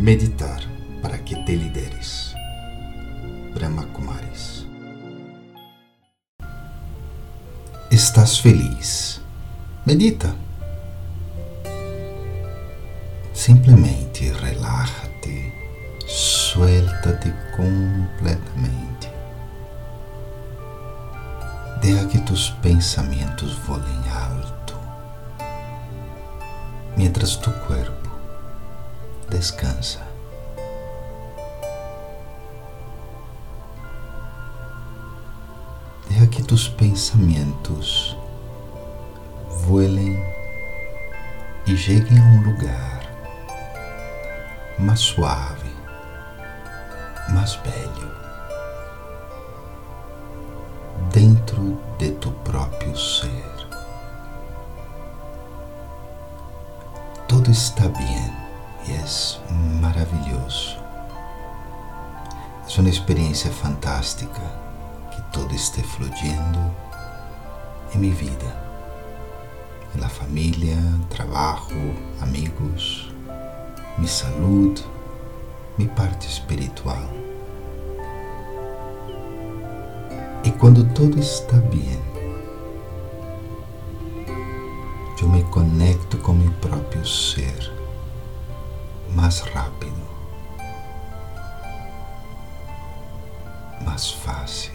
Meditar para que te lideres. Brahma Kumaris. Estás feliz? Medita. Simplesmente relaxa-te, suelta-te completamente. Deja que tus pensamentos volem alto, mientras tu corpo descansa. Deja que tus pensamentos vuelem e cheguem a um lugar mais suave, mais belho, dentro de tu próprio ser. Tudo está bem e é maravilhoso. É uma experiência fantástica que todo esteja fluyendo em minha vida, na família, trabalho, amigos, minha saúde, minha parte espiritual. E quando tudo está bem, eu me conecto com meu próprio ser mais rápido, mais fácil.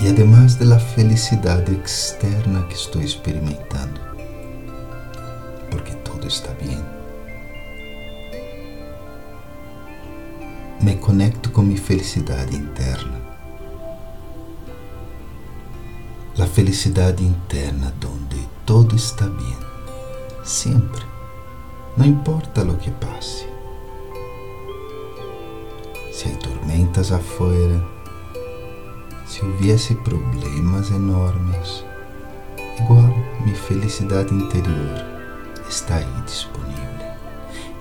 E además da felicidade externa que estou experimentando, porque tudo está bem, me conecto com minha felicidade interna a felicidade interna onde todo está bem, sempre, não importa o que passe. Se há tormentas afuera, se houvesse problemas enormes, igual minha felicidade interior está aí disponível.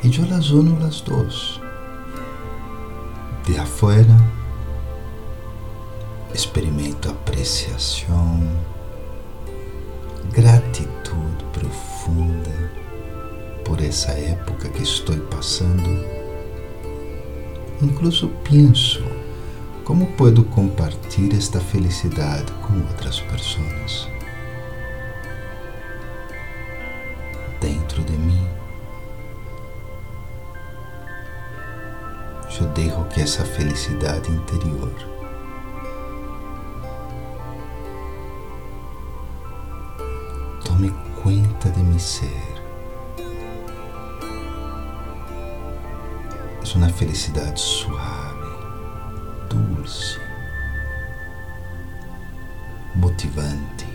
E eu las uno las dos. De afuera experimento apreciação, gratidão profunda por essa época que estou passando. Incluso penso como posso compartilhar esta felicidade com outras pessoas. Dentro de mim, eu deixo que essa felicidade interior tome conta de mi ser. É uma felicidade suave, dulce, motivante.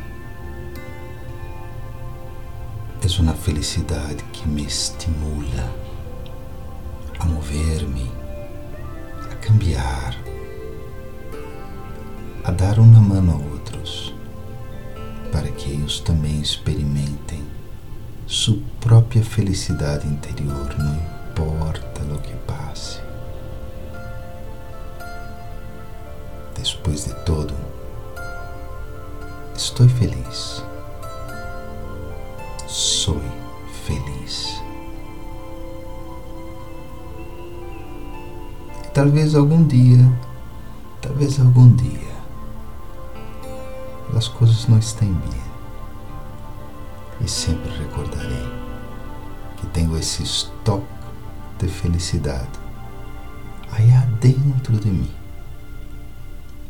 É uma felicidade que me estimula a mover-me, a cambiar, a dar uma mão a outros para que eles também experimentem sua própria felicidade interior, não importa o que passe. Depois de todo, estou feliz. Sou feliz. Talvez algum dia, talvez algum dia, as coisas não estão bem. E sempre recordarei que tenho esse estoque de felicidade aí dentro de mim,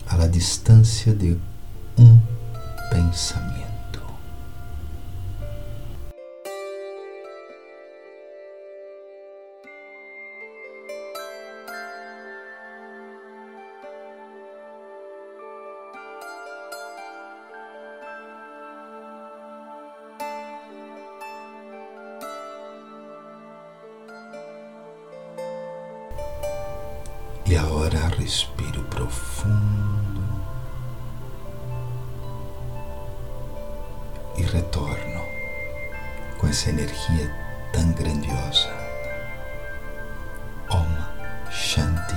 à distância de um pensamento. E agora respiro profundo e retorno com essa energia tão grandiosa. Om Shanti.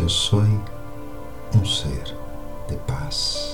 Eu sou um ser de paz.